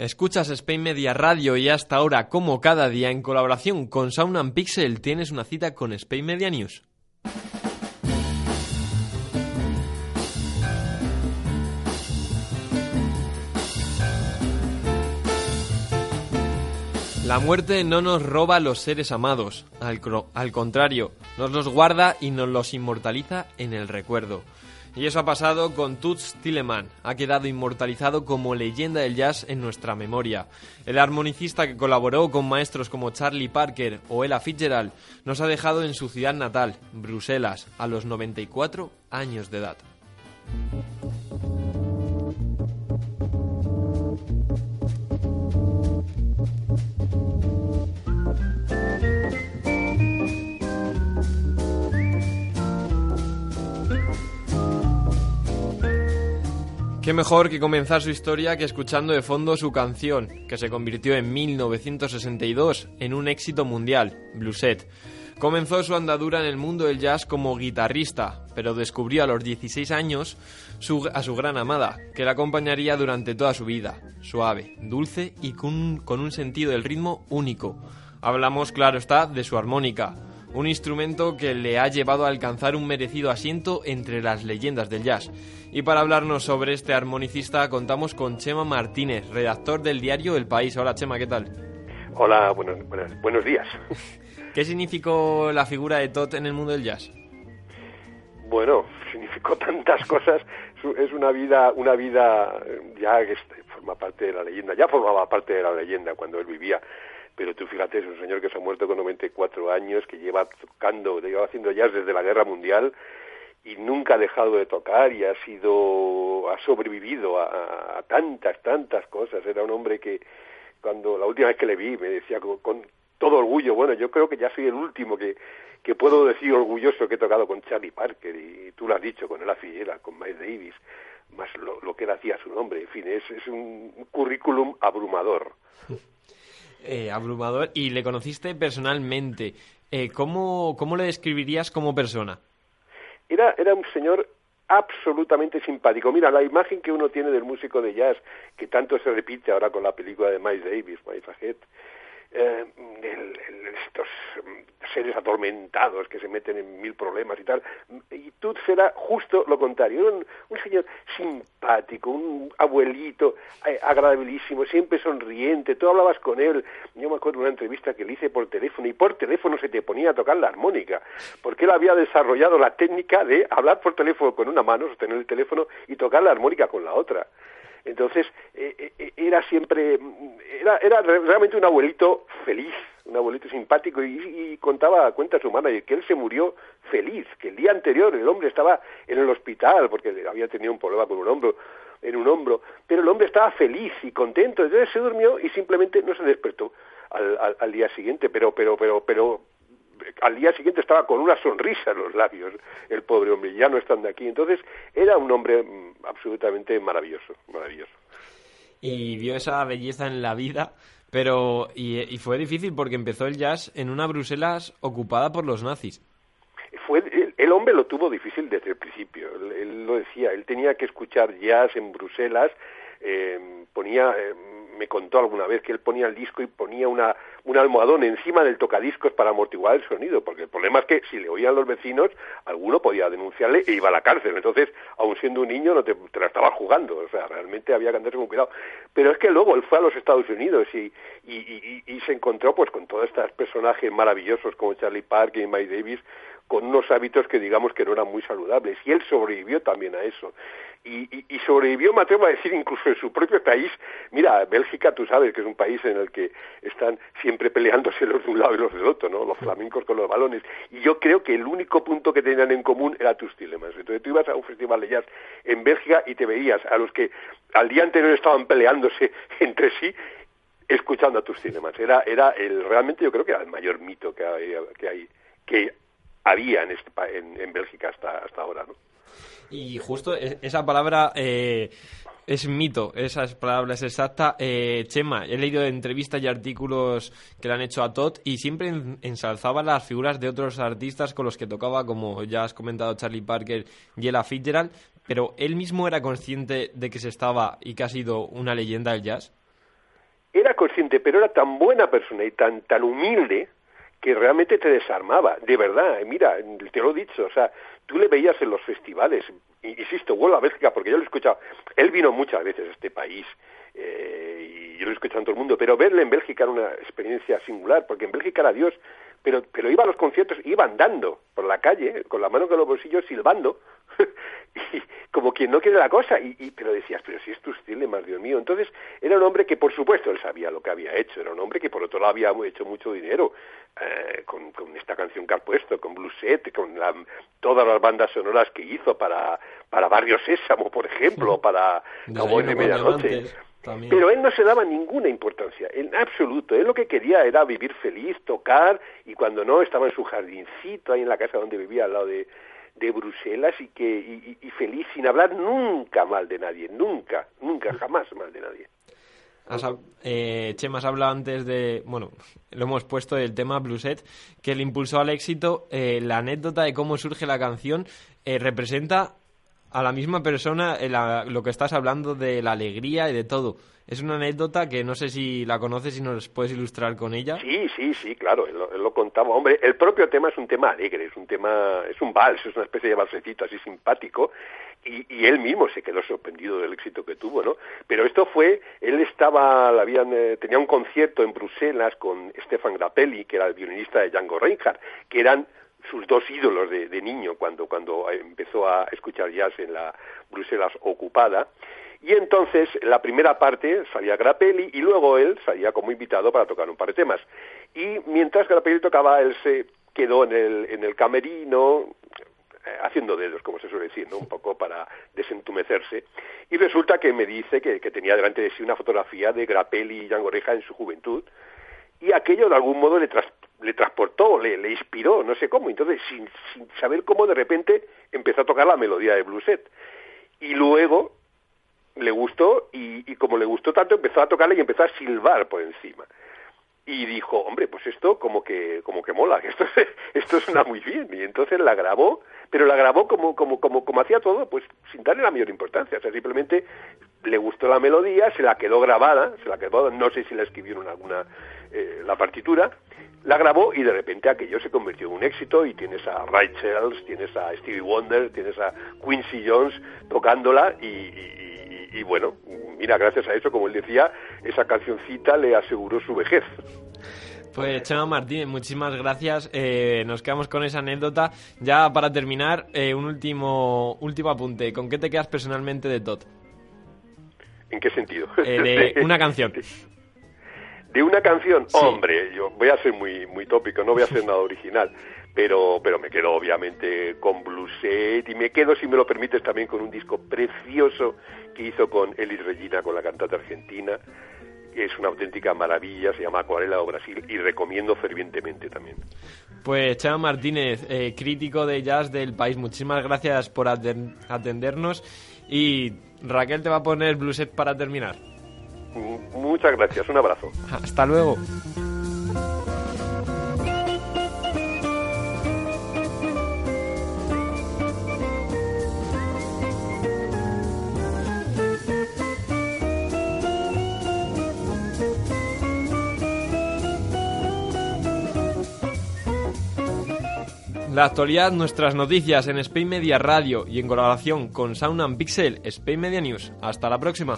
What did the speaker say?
Escuchas Spain Media Radio y hasta ahora, como cada día, en colaboración con Sound and Pixel, tienes una cita con Spain Media News. La muerte no nos roba los seres amados, al, al, contrario, nos los guarda y nos los inmortaliza en el recuerdo. Y eso ha pasado con Toots Tilleman, ha quedado inmortalizado como leyenda del jazz en nuestra memoria. El armonicista que colaboró con maestros como Charlie Parker o Ella Fitzgerald nos ha dejado en su ciudad natal, Bruselas, a los 94 años de edad. Qué mejor que comenzar su historia que escuchando de fondo su canción, que se convirtió en 1962 en un éxito mundial, Blueset. Comenzó su andadura en el mundo del jazz como guitarrista, pero descubrió a los 16 años a su gran amada, que la acompañaría durante toda su vida, suave, dulce y con, con un sentido del ritmo único. Hablamos, claro está, de su armónica, un instrumento que le ha llevado a alcanzar un merecido asiento entre las leyendas del jazz. Y para hablarnos sobre este armonicista contamos con Chema Martínez, redactor del diario El País. Hola Chema, ¿qué tal? Hola, buenos, buenos días. ¿Qué significó la figura de Todd en el mundo del jazz? Bueno, significó tantas cosas. Es una vida, una vida ya que forma parte de la leyenda. Ya formaba parte de la leyenda cuando él vivía pero tú fíjate, es un señor que se ha muerto con 94 años, que lleva tocando, lleva haciendo jazz desde la Guerra Mundial y nunca ha dejado de tocar y ha sido, ha sobrevivido a, tantas, tantas cosas. Era un hombre que cuando la última vez que le vi me decía con, todo orgullo, bueno, yo creo que ya soy el último que, que puedo decir orgulloso que he tocado con Charlie Parker y tú lo has dicho, con Ella Fitzgerald, con Miles Davis, más lo, que él hacía su nombre. En fin, es, es un currículum abrumador. Eh, abrumador. Y le conociste personalmente. Eh, ¿cómo, ¿Cómo le describirías como persona? Era, era un señor absolutamente simpático. Mira, la imagen que uno tiene del músico de jazz, que tanto se repite ahora con la película de Miles Davis, My Fajet, eh, estos mm, seres atormentados que se meten en mil problemas y tal. Y tú será justo lo contrario. Un, un señor simpático, un abuelito eh, agradabilísimo, siempre sonriente. Tú hablabas con él. Yo me acuerdo de una entrevista que le hice por teléfono y por teléfono se te ponía a tocar la armónica, porque él había desarrollado la técnica de hablar por teléfono con una mano, sostener el teléfono y tocar la armónica con la otra. Entonces, eh, eh, era siempre, era, era realmente un abuelito feliz, un abuelito simpático y, contaba, cuenta su de que él se murió feliz, que el día anterior el hombre estaba en el hospital porque había tenido un problema con un hombro, en un hombro, pero el hombre estaba feliz y contento, entonces se durmió y simplemente no se despertó al, al día siguiente, pero, pero, pero, pero, al día siguiente estaba con una sonrisa en los labios, el pobre hombre, ya no estando aquí. Entonces, era un hombre mm, absolutamente maravilloso, maravilloso. Y vio esa belleza en la vida, pero. Y, fue difícil porque empezó el jazz en una Bruselas ocupada por los nazis. Fue, el, hombre lo tuvo difícil desde el principio. Él, lo decía, él tenía que escuchar jazz en Bruselas, eh, ponía. Eh, me contó alguna vez que él ponía el disco y ponía una, un almohadón encima del tocadiscos para amortiguar el sonido, porque el problema es que si le oían los vecinos, alguno podía denunciarle e iba a la cárcel. Entonces, aun siendo un niño, no te, la estaba jugando. O sea, realmente había que andarse con cuidado. Pero es que luego él fue a los Estados Unidos y, y, y, se encontró pues con todos estos personajes maravillosos como Charlie Parker y Mike Davis, con unos hábitos que digamos que no eran muy saludables. Y él sobrevivió también a eso. Y, y, sobrevivió, me atrevo a decir, incluso en su propio país. Mira, Bélgica, tú sabes que es un país en el que están siempre peleándose los de un lado y los del otro, ¿no? Los flamencos con los balones. Y yo creo que el único punto que tenían en común era tus Tilemans. Entonces tú ibas a un festival de jazz en Bélgica y te veías a los que al día anterior estaban peleándose entre sí escuchando a tus cinemas. Era, era el, realmente yo creo que era el mayor mito que hay, que hay, que había en, este, en, en Bélgica hasta, hasta ahora, ¿no? Y justo e, esa palabra eh, es mito, esa palabra es exacta. Eh, Chema, he leído entrevistas y artículos que le han hecho a Todd y siempre ensalzaba las figuras de otros artistas con los que tocaba, como ya has comentado Charlie Parker y Ella Fitzgerald, pero él mismo era consciente de que se estaba y que ha sido una leyenda del jazz. era consciente, pero era tan buena persona y tan, tan humilde que realmente te desarmaba, de verdad, mira, te lo he dicho, o sea, tú le veías en los festivales, insisto, vuelvo a Bélgica porque yo lo he escuchado, él vino muchas veces a este país eh, y yo lo he escuchado en todo el mundo, pero verle en Bélgica era una experiencia singular, porque en Bélgica era Dios, pero, pero iba a los conciertos, iba andando por la calle, con la mano en los bolsillos, silbando, y como quien no quiere la cosa, y, pero decías, pero si es tu estilo, más Dios mío. Entonces, era un hombre que, por supuesto, él sabía lo que había hecho, era un hombre que, por otro lado, había hecho mucho dinero eh, con, con, esta canción que ha puesto, con Blueset, con todas las bandas sonoras que hizo para, para Barrio Sésamo, por ejemplo, para Cowboy de Medianoche. Pero él no se daba ninguna importancia, en absoluto. Él lo que quería era vivir feliz, tocar, y cuando no, estaba en su jardincito, ahí en la casa donde vivía, al lado de, de Bruselas, y, que, y, feliz, sin hablar nunca mal de nadie, nunca, nunca, jamás mal de nadie. eh, Chema, has hablado antes de, bueno, lo hemos puesto del tema Blueset, que le impulsó al éxito. Eh, la anécdota de cómo surge la canción eh, representa a la misma persona lo que estás hablando de la alegría y de todo. Es una anécdota que no sé si la conoces y nos puedes ilustrar con ella. Sí, sí, sí, claro, él lo, contaba. Hombre, el propio tema es un tema alegre, es un tema, es un vals, es una especie de balsecito así simpático y, y él mismo se quedó sorprendido del éxito que tuvo, ¿no? Pero esto fue, él estaba, habían, eh, tenía un concierto en Bruselas con Stefan Grappelli, que era el violinista de Django Reinhardt, que eran sus dos ídolos de, de, niño cuando, cuando empezó a escuchar jazz en la Bruselas ocupada. Y entonces, la primera parte salía Grappelli y luego él salía como invitado para tocar un par de temas. Y mientras Grappelli tocaba, él se quedó en el, en el camerino, eh, haciendo dedos, como se suele decir, ¿no? un poco para desentumecerse. Y resulta que me dice que, que tenía delante de sí una fotografía de Grappelli y Django Reja en su juventud, y aquello de algún modo le, tras, le transportó, le, inspiró, no sé cómo. Entonces, sin, sin, saber cómo, de repente empezó a tocar la melodía de Blueset. Y luego le gustó, y, como le gustó tanto, empezó a tocarla y empezó a silbar por encima. Y dijo, hombre, pues esto como que, como que mola, esto, esto suena muy bien. Y entonces la grabó, pero la grabó como, como, como, como hacía todo, pues sin darle la mayor importancia. O sea, simplemente le gustó la melodía, se la quedó grabada, se la quedó, no sé si la escribieron alguna, eh, la partitura, la grabó y de repente aquello se convirtió en un éxito y tienes a Ray Charles, tienes a Stevie Wonder, tienes a Quincy Jones tocándola y, bueno, mira, gracias a eso, como él decía, esa cancioncita le aseguró su vejez. Pues Chema Martínez, muchísimas gracias. Eh, nos quedamos con esa anécdota. Ya para terminar, eh, un último último apunte. ¿Con qué te quedas personalmente de Todd? ¿En qué sentido? de una canción. de una canción, hombre, yo voy a ser muy muy tópico, no voy a hacer nada original, pero pero me quedo obviamente con Blueset y me quedo si me lo permites también con un disco precioso que hizo con Elis Regina con la cantante argentina, que es una auténtica maravilla, se llama Acuarela o Brasil y recomiendo fervientemente también. Pues Chema Martínez, eh, crítico de jazz del país, muchísimas gracias por atendernos y Raquel te va a poner Blueset para terminar. Muchas gracias, un abrazo. Hasta luego. La actualidad, nuestras noticias en Spain Media Radio y en colaboración con Sound and Pixel, Spain Media News. Hasta la próxima.